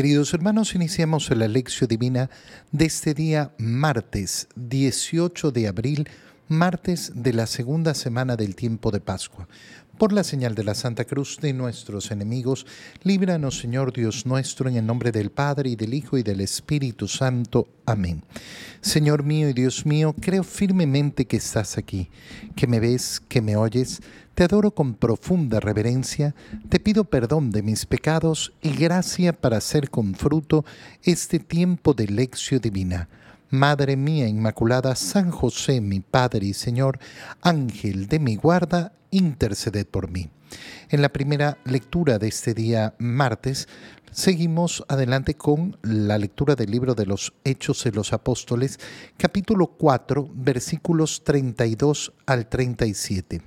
Queridos hermanos, iniciamos la lección divina de este día martes 18 de abril, martes de la segunda semana del tiempo de Pascua. Por la señal de la Santa Cruz de nuestros enemigos, líbranos Señor Dios nuestro, en el nombre del Padre y del Hijo y del Espíritu Santo. Amén. Señor mío y Dios mío, creo firmemente que estás aquí, que me ves, que me oyes te adoro con profunda reverencia, te pido perdón de mis pecados y gracia para hacer con fruto este tiempo de lección divina. Madre mía Inmaculada, San José, mi Padre y Señor, Ángel de mi guarda, interceded por mí. En la primera lectura de este día martes, seguimos adelante con la lectura del libro de los Hechos de los Apóstoles, capítulo 4, versículos 32 al 37.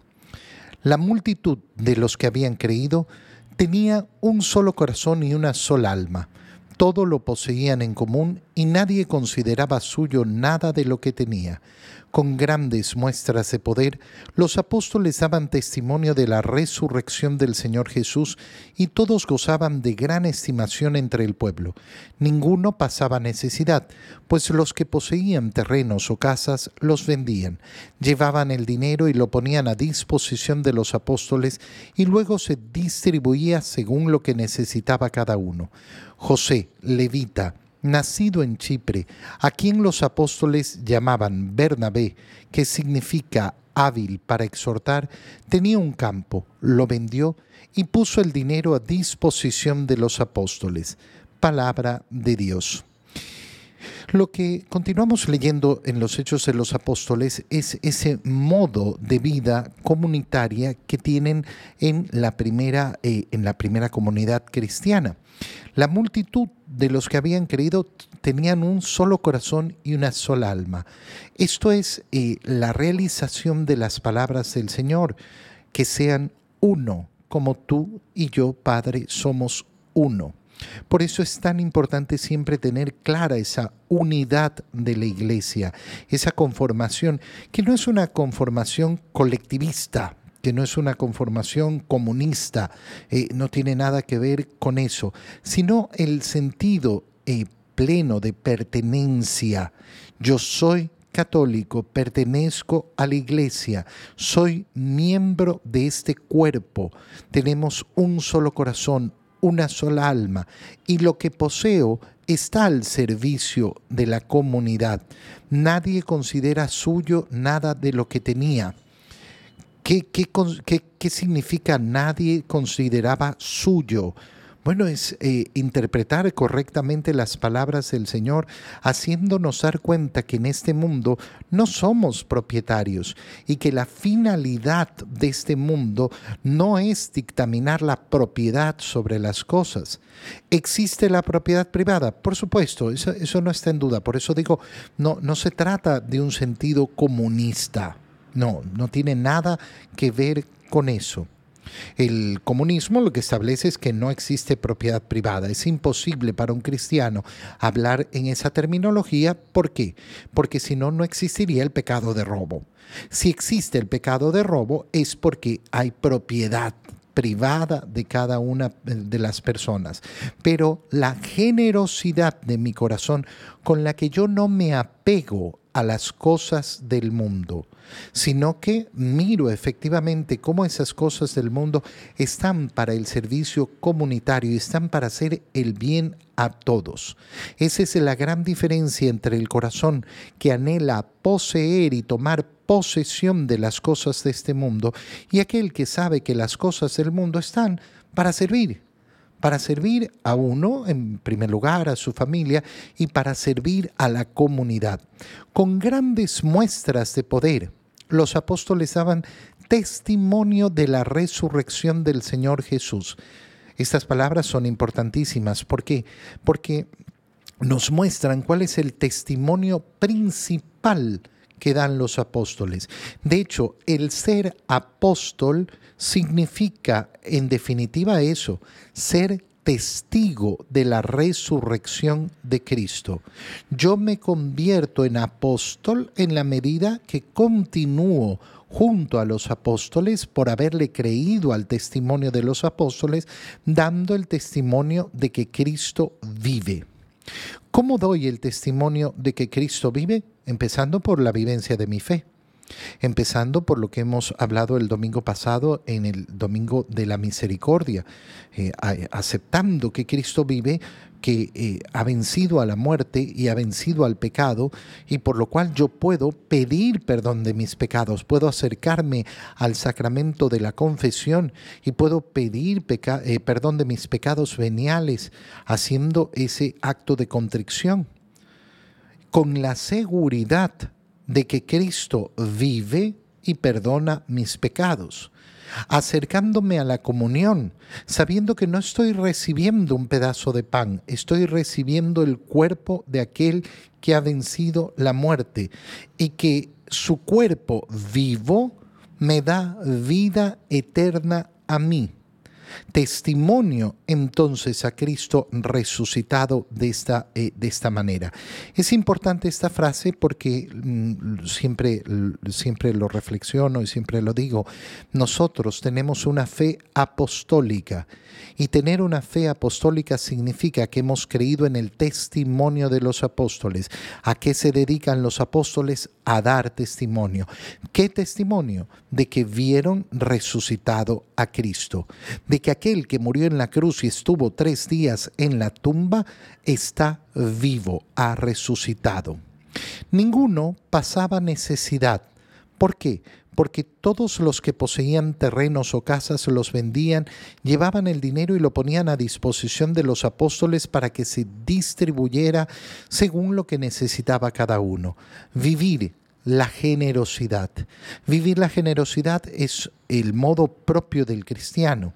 La multitud de los que habían creído tenía un solo corazón y una sola alma. Todo lo poseían en común y nadie consideraba suyo nada de lo que tenía con grandes muestras de poder, los apóstoles daban testimonio de la resurrección del Señor Jesús y todos gozaban de gran estimación entre el pueblo. Ninguno pasaba necesidad, pues los que poseían terrenos o casas los vendían, llevaban el dinero y lo ponían a disposición de los apóstoles y luego se distribuía según lo que necesitaba cada uno. José, levita, nacido en Chipre, a quien los apóstoles llamaban Bernabé, que significa hábil para exhortar, tenía un campo, lo vendió y puso el dinero a disposición de los apóstoles. Palabra de Dios. Lo que continuamos leyendo en los Hechos de los Apóstoles es ese modo de vida comunitaria que tienen en la primera, eh, en la primera comunidad cristiana. La multitud de los que habían creído tenían un solo corazón y una sola alma. Esto es eh, la realización de las palabras del Señor, que sean uno, como tú y yo, Padre, somos uno. Por eso es tan importante siempre tener clara esa unidad de la iglesia, esa conformación, que no es una conformación colectivista, que no es una conformación comunista, eh, no tiene nada que ver con eso, sino el sentido eh, pleno de pertenencia. Yo soy católico, pertenezco a la iglesia, soy miembro de este cuerpo, tenemos un solo corazón, una sola alma, y lo que poseo está al servicio de la comunidad. Nadie considera suyo nada de lo que tenía. ¿Qué, qué, significa nadie consideraba suyo? Bueno, es eh, interpretar correctamente las palabras del Señor, haciéndonos dar cuenta que en este mundo no somos propietarios y que la finalidad de este mundo no es dictaminar la propiedad sobre las cosas. ¿Existe la propiedad privada? Por supuesto, eso, eso no está en duda. Por eso digo, no, no se trata de un sentido comunista. No, no tiene nada que ver con eso. El comunismo lo que establece es que no existe propiedad privada. Es imposible para un cristiano hablar en esa terminología. ¿Por qué? Porque si no, no existiría el pecado de robo. Si existe el pecado de robo es porque hay propiedad privada de cada una de las personas, pero la generosidad de mi corazón con la que yo no me apego a las cosas del mundo, sino que miro efectivamente cómo esas cosas del mundo están para el servicio comunitario y están para hacer el bien a todos. Esa es la gran diferencia entre el corazón que anhela poseer y tomar posesión de las cosas de este mundo y aquel que sabe que las cosas del mundo están para servir para servir a uno, en primer lugar, a su familia, y para servir a la comunidad. Con grandes muestras de poder, los apóstoles daban testimonio de la resurrección del Señor Jesús. Estas palabras son importantísimas. ¿Por qué? Porque nos muestran cuál es el testimonio principal que dan los apóstoles. De hecho, el ser apóstol significa en definitiva eso, ser testigo de la resurrección de Cristo. Yo me convierto en apóstol en la medida que continúo junto a los apóstoles por haberle creído al testimonio de los apóstoles, dando el testimonio de que Cristo vive. ¿Cómo doy el testimonio de que Cristo vive? Empezando por la vivencia de mi fe. Empezando por lo que hemos hablado el domingo pasado en el Domingo de la Misericordia, eh, aceptando que Cristo vive, que eh, ha vencido a la muerte y ha vencido al pecado, y por lo cual yo puedo pedir perdón de mis pecados, puedo acercarme al sacramento de la confesión y puedo pedir eh, perdón de mis pecados veniales, haciendo ese acto de contrición, con la seguridad de que Cristo vive y perdona mis pecados, acercándome a la comunión, sabiendo que no estoy recibiendo un pedazo de pan, estoy recibiendo el cuerpo de aquel que ha vencido la muerte y que su cuerpo vivo me da vida eterna a mí testimonio entonces a Cristo resucitado de esta, eh, de esta manera. Es importante esta frase porque mm, siempre, siempre lo reflexiono y siempre lo digo, nosotros tenemos una fe apostólica y tener una fe apostólica significa que hemos creído en el testimonio de los apóstoles. ¿A qué se dedican los apóstoles? A dar testimonio. ¿Qué testimonio? De que vieron resucitado a Cristo, de que aquel que murió en la cruz y estuvo tres días en la tumba está vivo, ha resucitado. Ninguno pasaba necesidad. ¿Por qué? porque todos los que poseían terrenos o casas los vendían, llevaban el dinero y lo ponían a disposición de los apóstoles para que se distribuyera según lo que necesitaba cada uno. Vivir la generosidad. Vivir la generosidad es el modo propio del cristiano.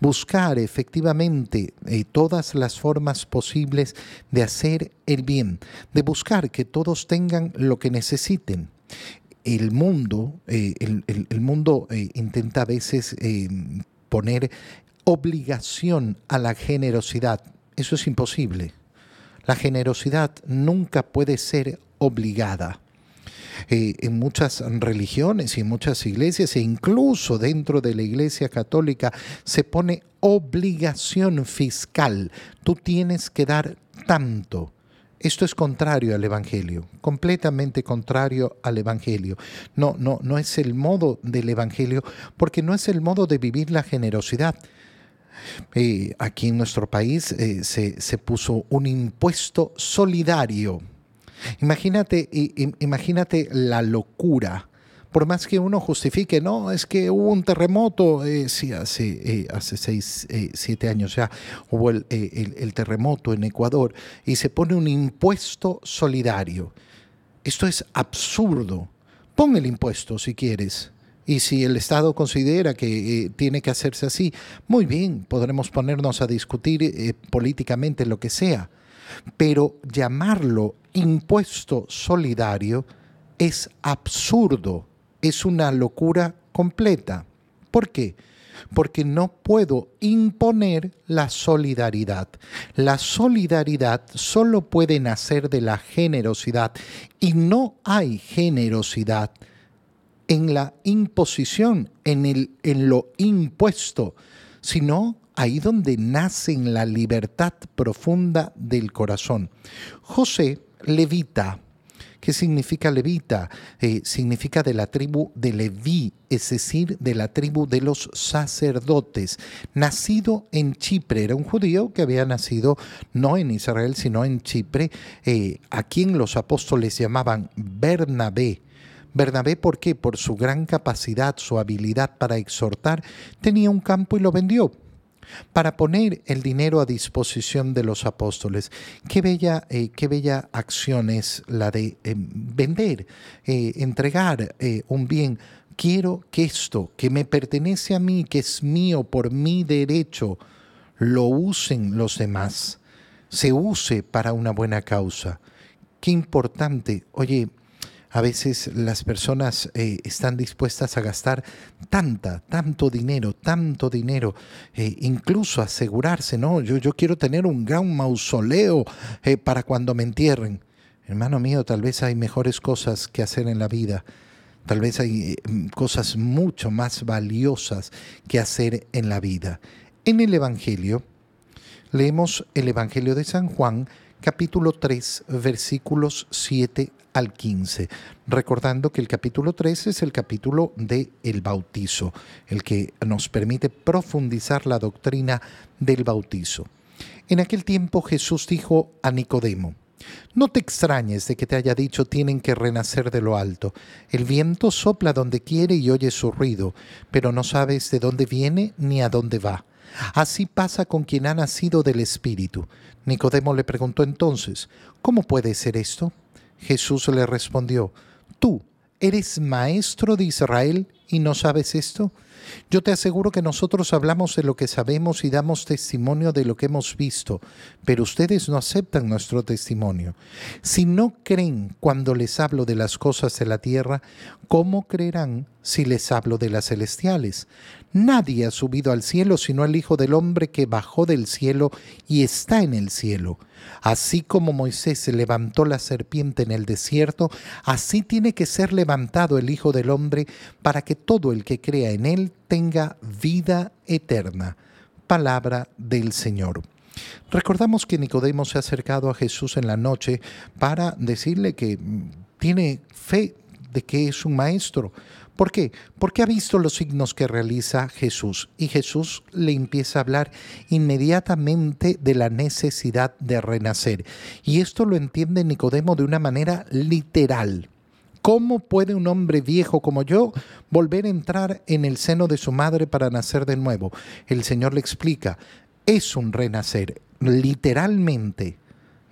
Buscar efectivamente eh, todas las formas posibles de hacer el bien, de buscar que todos tengan lo que necesiten el mundo, eh, el, mundo eh, intenta a veces poner obligación a la generosidad. Eso es imposible. La generosidad nunca puede ser obligada. En muchas religiones y en muchas iglesias, e incluso dentro de la iglesia católica, se pone obligación fiscal. Tú tienes que dar tanto. Esto es contrario al Evangelio, completamente contrario al Evangelio. No, no, no es el modo del Evangelio, porque no es el modo de vivir la generosidad. Eh, aquí en nuestro país eh, se, se, puso un impuesto solidario. Imagínate, imagínate la locura por más que uno justifique, no, es que hubo un terremoto, eh, hace, eh, hace seis, eh, siete años ya hubo el, el, terremoto en Ecuador y se pone un impuesto solidario. Esto es absurdo. Pon el impuesto si quieres. Y si el Estado considera que tiene que hacerse así, muy bien, podremos ponernos a discutir políticamente lo que sea. Pero llamarlo impuesto solidario es absurdo es una locura completa. ¿Por qué? Porque no puedo imponer la solidaridad. La solidaridad solo puede nacer de la generosidad y no hay generosidad en la imposición, en, el, en lo impuesto, sino ahí donde nace la libertad profunda del corazón. José levita ¿Qué significa levita? Eh, significa de la tribu de Leví, es decir, de la tribu de los sacerdotes. Nacido en Chipre, era un judío que había nacido no en Israel, sino en Chipre, eh, a quien los apóstoles llamaban Bernabé. Bernabé, ¿por qué? Por su gran capacidad, su habilidad para exhortar, tenía un campo y lo vendió para poner el dinero a disposición de los apóstoles. Qué bella, eh, qué bella acción es la de eh, vender, eh, entregar un bien. Quiero que esto, que me pertenece a mí, que es mío por mi derecho, lo usen los demás, se use para una buena causa. Qué importante. Oye, a veces las personas eh, están dispuestas a gastar tanta, tanto dinero, tanto dinero, eh, incluso asegurarse, ¿no? Yo, yo quiero tener un gran mausoleo eh, para cuando me entierren. Hermano mío, tal vez hay mejores cosas que hacer en la vida. Tal vez hay cosas mucho más valiosas que hacer en la vida. En el Evangelio, Leemos el Evangelio de San Juan, capítulo 3, versículos 7 al 15, recordando que el capítulo 3 es el capítulo del el bautizo, el que nos permite profundizar la doctrina del bautizo. En aquel tiempo Jesús dijo a Nicodemo, no te extrañes de que te haya dicho tienen que renacer de lo alto. El viento sopla donde quiere y oye su ruido, pero no sabes de dónde viene ni a dónde va. Así pasa con quien ha nacido del Espíritu. Nicodemo le preguntó entonces, ¿cómo puede ser esto? Jesús le respondió, ¿tú eres maestro de Israel y no sabes esto? Yo te aseguro que nosotros hablamos de lo que sabemos y damos testimonio de lo que hemos visto, pero ustedes no aceptan nuestro testimonio. Si no creen cuando les hablo de las cosas de la tierra, ¿cómo creerán si les hablo de las celestiales? Nadie ha subido al cielo sino el Hijo del Hombre que bajó del cielo y está en el cielo. Así como Moisés se levantó la serpiente en el desierto, así tiene que ser levantado el Hijo del Hombre para que todo el que crea en él tenga vida eterna. Palabra del Señor. Recordamos que Nicodemo se ha acercado a Jesús en la noche para decirle que tiene fe de que es un maestro. ¿Por qué? Porque ha visto los signos que realiza Jesús y Jesús le empieza a hablar inmediatamente de la necesidad de renacer. Y esto lo entiende Nicodemo de una manera literal. ¿Cómo puede un hombre viejo como yo volver a entrar en el seno de su madre para nacer de nuevo? El Señor le explica, es un renacer, literalmente.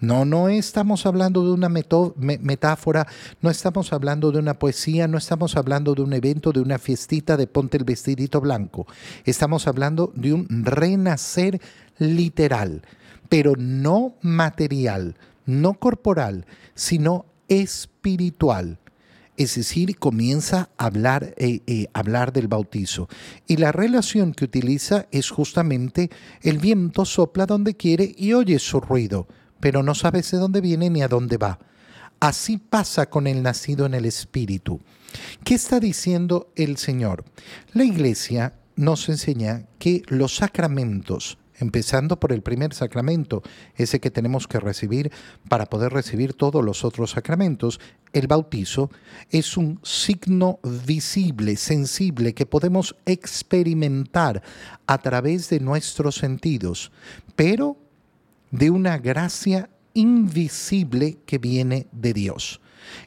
No, no estamos hablando de una metáfora, no estamos hablando de una poesía, no estamos hablando de un evento, de una fiestita de ponte el vestidito blanco. Estamos hablando de un renacer literal, pero no material, no corporal, sino espiritual. Es decir, comienza a hablar, eh, eh, hablar del bautizo. Y la relación que utiliza es justamente el viento sopla donde quiere y oye su ruido pero no sabes de dónde viene ni a dónde va. Así pasa con el nacido en el Espíritu. ¿Qué está diciendo el Señor? La Iglesia nos enseña que los sacramentos, empezando por el primer sacramento, ese que tenemos que recibir para poder recibir todos los otros sacramentos, el bautizo, es un signo visible, sensible, que podemos experimentar a través de nuestros sentidos, pero de una gracia invisible que viene de Dios.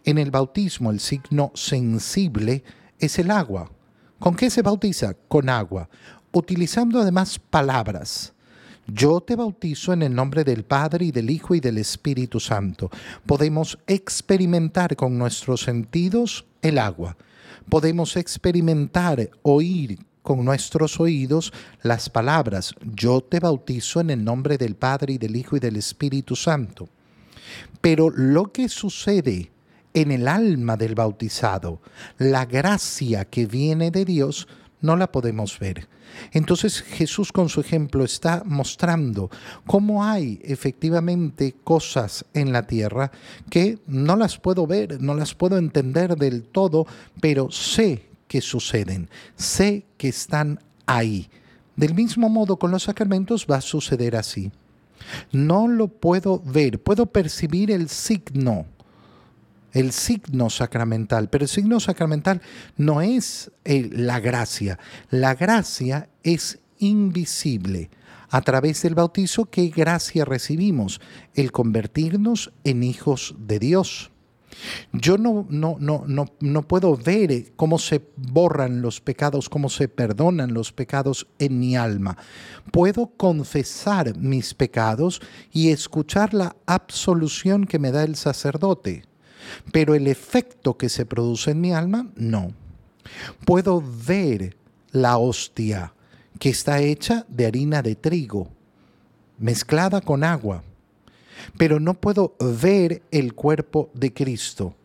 En el bautismo el signo sensible es el agua. ¿Con qué se bautiza? Con agua, utilizando además palabras. Yo te bautizo en el nombre del Padre y del Hijo y del Espíritu Santo. Podemos experimentar con nuestros sentidos el agua. Podemos experimentar, oír con nuestros oídos las palabras, yo te bautizo en el nombre del Padre y del Hijo y del Espíritu Santo. Pero lo que sucede en el alma del bautizado, la gracia que viene de Dios, no la podemos ver. Entonces Jesús con su ejemplo está mostrando cómo hay efectivamente cosas en la tierra que no las puedo ver, no las puedo entender del todo, pero sé suceden, sé que están ahí. Del mismo modo con los sacramentos va a suceder así. No lo puedo ver, puedo percibir el signo, el signo sacramental, pero el signo sacramental no es eh, la gracia, la gracia es invisible. A través del bautizo, ¿qué gracia recibimos? El convertirnos en hijos de Dios. Yo no, no, no, no, no puedo ver cómo se borran los pecados, cómo se perdonan los pecados en mi alma. Puedo confesar mis pecados y escuchar la absolución que me da el sacerdote, pero el efecto que se produce en mi alma, no. Puedo ver la hostia que está hecha de harina de trigo, mezclada con agua pero no puedo ver el cuerpo de Cristo,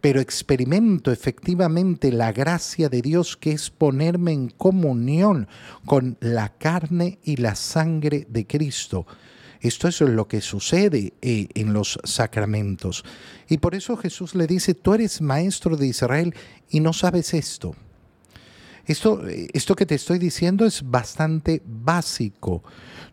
pero experimento efectivamente la gracia de Dios que es ponerme en comunión con la carne y la sangre de Cristo. Esto es lo que sucede eh, en los sacramentos. Y por eso Jesús le dice, tú eres maestro de Israel y no sabes esto. Esto, esto que te estoy diciendo es bastante básico.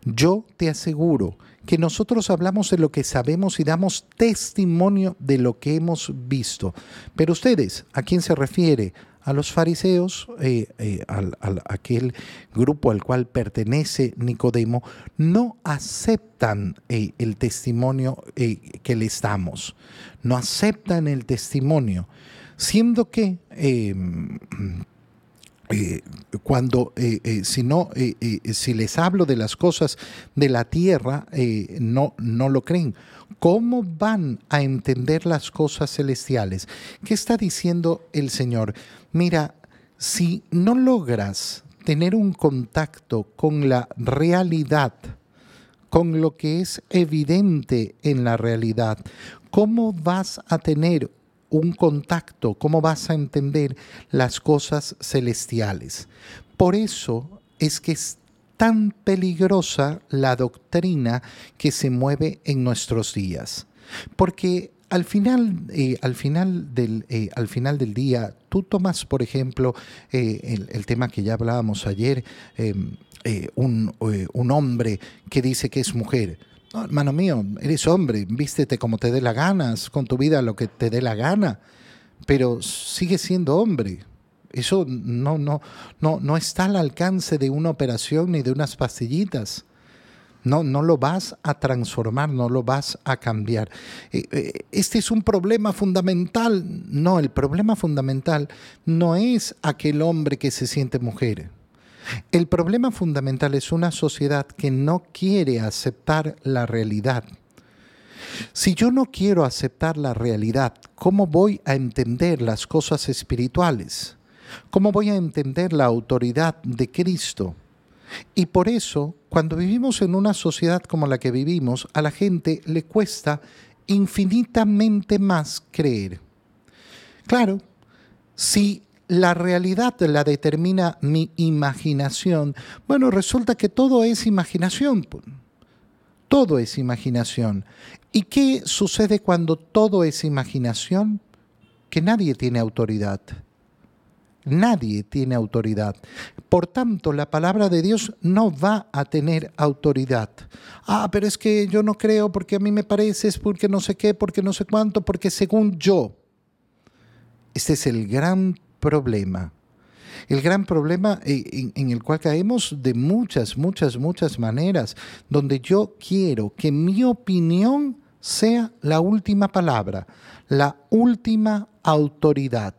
Yo te aseguro que nosotros hablamos de lo que sabemos y damos testimonio de lo que hemos visto. Pero ustedes, ¿a quién se refiere? A los fariseos, eh, eh, al, aquel grupo al cual pertenece Nicodemo, no aceptan eh, el testimonio que les damos, no aceptan el testimonio, siendo que eh, cuando, eh, eh, si, no, si les hablo de las cosas de la tierra, no, no lo creen. ¿Cómo van a entender las cosas celestiales? ¿Qué está diciendo el Señor? Mira, si no logras tener un contacto con la realidad, con lo que es evidente en la realidad, ¿cómo vas a tener un contacto, cómo vas a entender las cosas celestiales. Por eso es que es tan peligrosa la doctrina que se mueve en nuestros días. Porque al final, eh, al, final del, eh, al final del día, tú tomas, por ejemplo, eh, el, tema que ya hablábamos ayer, em, un, un hombre que dice que es mujer hermano mío, eres hombre, vístete como te dé la gana, con tu vida lo que te dé la gana, pero sigue siendo hombre. Eso no, no, no, no está al alcance de una operación ni de unas pastillitas. No, no lo vas a transformar, no lo vas a cambiar. Eh, eh, este es un problema fundamental. No, el problema fundamental no es aquel hombre que se siente mujer. El problema fundamental es una sociedad que no quiere aceptar la realidad. Si yo no quiero aceptar la realidad, ¿cómo voy a entender las cosas espirituales? ¿Cómo voy a entender la autoridad de Cristo? Y por eso, cuando vivimos en una sociedad como la que vivimos, a la gente le cuesta infinitamente más creer. Claro, si la realidad la determina mi imaginación. Bueno, resulta que todo es imaginación. Todo es imaginación. ¿Y qué sucede cuando todo es imaginación? Que nadie tiene autoridad. Nadie tiene autoridad. Por tanto, la palabra de Dios no va a tener autoridad. Ah, pero es que yo no creo porque a mí me parece, es porque no sé qué, porque no sé cuánto, porque según yo. Este es el gran problema. El gran problema eh, en, el cual caemos de muchas, muchas, muchas maneras, donde yo quiero que mi opinión sea la última palabra, la última autoridad.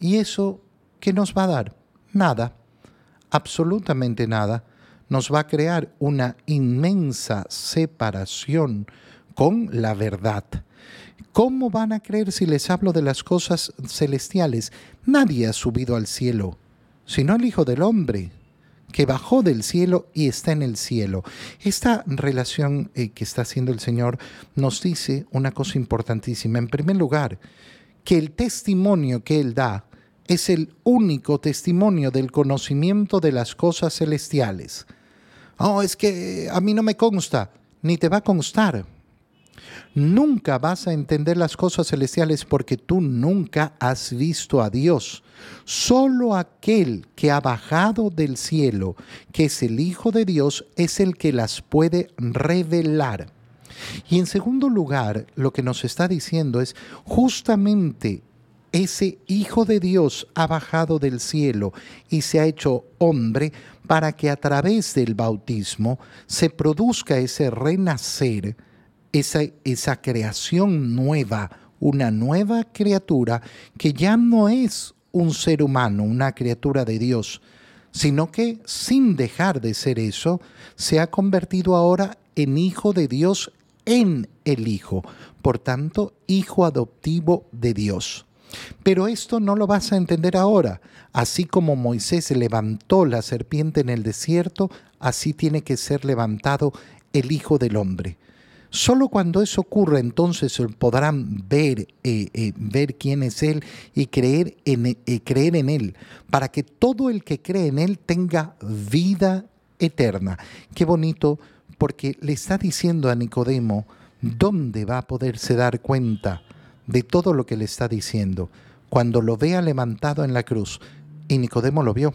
¿Y eso qué nos va a dar? Nada, absolutamente nada. Nos va a crear una inmensa separación con la verdad. ¿Cómo van a creer si les hablo de las cosas celestiales? Nadie ha subido al cielo, sino el Hijo del Hombre, que bajó del cielo y está en el cielo. Esta relación eh, que está haciendo el Señor nos dice una cosa importantísima. En primer lugar, que el testimonio que Él da es el único testimonio del conocimiento de las cosas celestiales. Oh, es que a mí no me consta, ni te va a constar Nunca vas a entender las cosas celestiales porque tú nunca has visto a Dios. Solo aquel que ha bajado del cielo, que es el Hijo de Dios, es el que las puede revelar. Y en segundo lugar, lo que nos está diciendo es justamente ese Hijo de Dios ha bajado del cielo y se ha hecho hombre para que a través del bautismo se produzca ese renacer esa, esa creación nueva, una nueva criatura que ya no es un ser humano, una criatura de Dios, sino que sin dejar de ser eso, se ha convertido ahora en hijo de Dios en el Hijo, por tanto, hijo adoptivo de Dios. Pero esto no lo vas a entender ahora. Así como Moisés levantó la serpiente en el desierto, así tiene que ser levantado el Hijo del Hombre. Solo cuando eso ocurra entonces podrán ver, eh, eh, ver quién es Él y creer en, eh, creer en Él, para que todo el que cree en Él tenga vida eterna. Qué bonito, porque le está diciendo a Nicodemo dónde va a poderse dar cuenta de todo lo que le está diciendo. Cuando lo vea levantado en la cruz, Y Nicodemo lo vio.